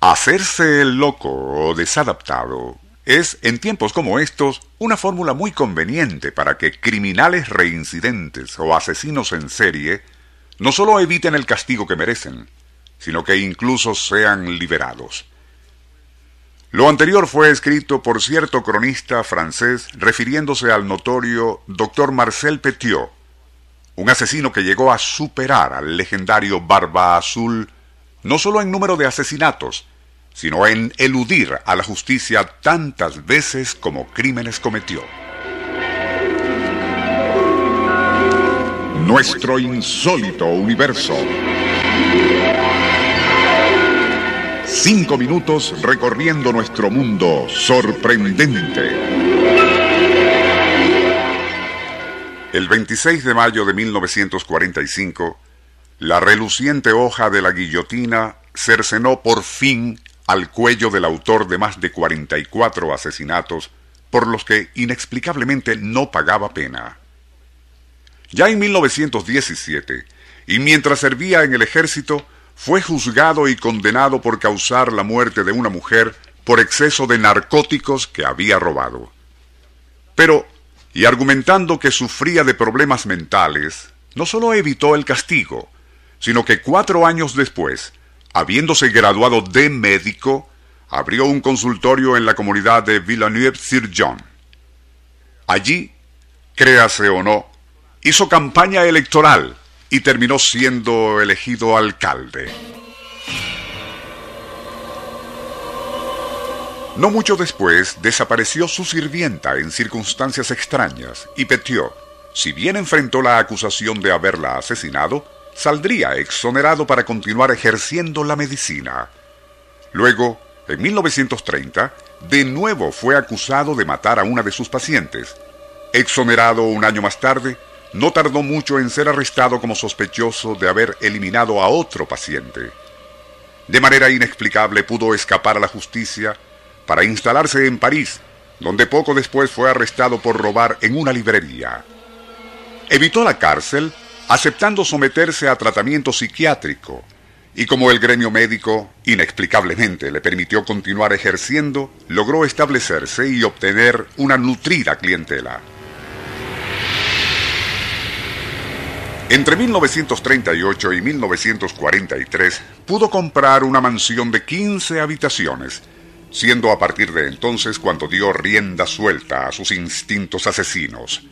Hacerse el loco o desadaptado es, en tiempos como estos, una fórmula muy conveniente para que criminales reincidentes o asesinos en serie no solo eviten el castigo que merecen, sino que incluso sean liberados. Lo anterior fue escrito por cierto cronista francés refiriéndose al notorio Dr. Marcel Petiot, un asesino que llegó a superar al legendario Barba Azul no solo en número de asesinatos, sino en eludir a la justicia tantas veces como crímenes cometió. Nuestro insólito universo. Cinco minutos recorriendo nuestro mundo sorprendente. El 26 de mayo de 1945, la reluciente hoja de la guillotina cercenó por fin al cuello del autor de más de 44 asesinatos por los que inexplicablemente no pagaba pena. Ya en 1917, y mientras servía en el ejército, fue juzgado y condenado por causar la muerte de una mujer por exceso de narcóticos que había robado. Pero, y argumentando que sufría de problemas mentales, no solo evitó el castigo, sino que cuatro años después, habiéndose graduado de médico, abrió un consultorio en la comunidad de Villeneuve-sur-John. Allí, créase o no, hizo campaña electoral y terminó siendo elegido alcalde. No mucho después desapareció su sirvienta en circunstancias extrañas y Petiot, si bien enfrentó la acusación de haberla asesinado, saldría exonerado para continuar ejerciendo la medicina. Luego, en 1930, de nuevo fue acusado de matar a una de sus pacientes. Exonerado un año más tarde, no tardó mucho en ser arrestado como sospechoso de haber eliminado a otro paciente. De manera inexplicable pudo escapar a la justicia para instalarse en París, donde poco después fue arrestado por robar en una librería. Evitó la cárcel aceptando someterse a tratamiento psiquiátrico, y como el gremio médico inexplicablemente le permitió continuar ejerciendo, logró establecerse y obtener una nutrida clientela. Entre 1938 y 1943 pudo comprar una mansión de 15 habitaciones, siendo a partir de entonces cuando dio rienda suelta a sus instintos asesinos.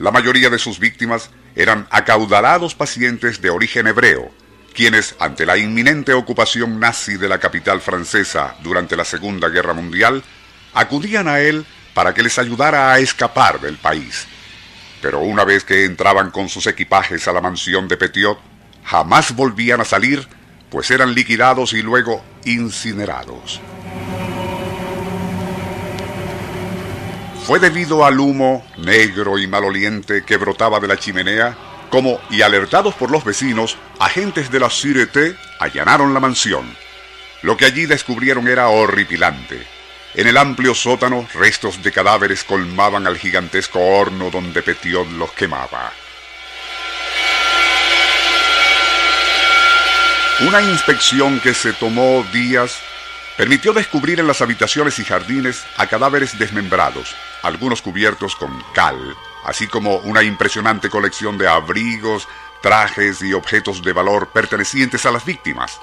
La mayoría de sus víctimas eran acaudalados pacientes de origen hebreo, quienes, ante la inminente ocupación nazi de la capital francesa durante la Segunda Guerra Mundial, acudían a él para que les ayudara a escapar del país pero una vez que entraban con sus equipajes a la mansión de Petiot, jamás volvían a salir, pues eran liquidados y luego incinerados. Fue debido al humo negro y maloliente que brotaba de la chimenea, como, y alertados por los vecinos, agentes de la Sûreté allanaron la mansión. Lo que allí descubrieron era horripilante en el amplio sótano, restos de cadáveres colmaban al gigantesco horno donde Petiot los quemaba. Una inspección que se tomó días permitió descubrir en las habitaciones y jardines a cadáveres desmembrados, algunos cubiertos con cal, así como una impresionante colección de abrigos, trajes y objetos de valor pertenecientes a las víctimas.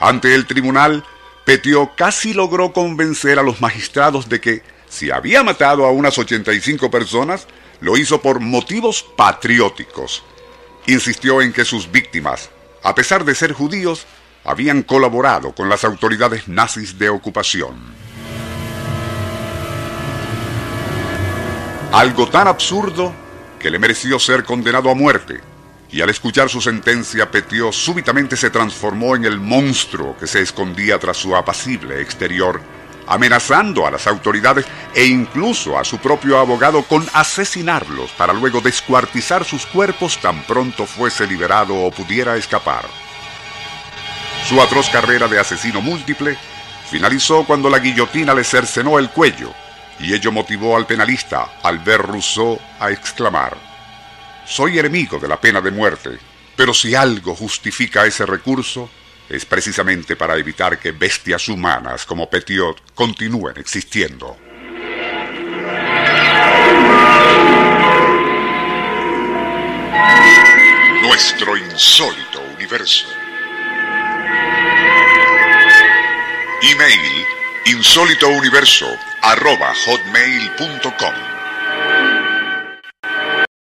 Ante el tribunal, Petiot casi logró convencer a los magistrados de que, si había matado a unas 85 personas, lo hizo por motivos patrióticos. Insistió en que sus víctimas, a pesar de ser judíos, habían colaborado con las autoridades nazis de ocupación. Algo tan absurdo que le mereció ser condenado a muerte y al escuchar su sentencia, Petiot súbitamente se transformó en el monstruo que se escondía tras su apacible exterior, amenazando a las autoridades e incluso a su propio abogado con asesinarlos para luego descuartizar sus cuerpos tan pronto fuese liberado o pudiera escapar. Su atroz carrera de asesino múltiple finalizó cuando la guillotina le cercenó el cuello, y ello motivó al penalista Albert Rousseau a exclamar, soy enemigo de la pena de muerte, pero si algo justifica ese recurso, es precisamente para evitar que bestias humanas como Petiot continúen existiendo. Nuestro insólito universo. Email insólitouniverso arroba hotmail.com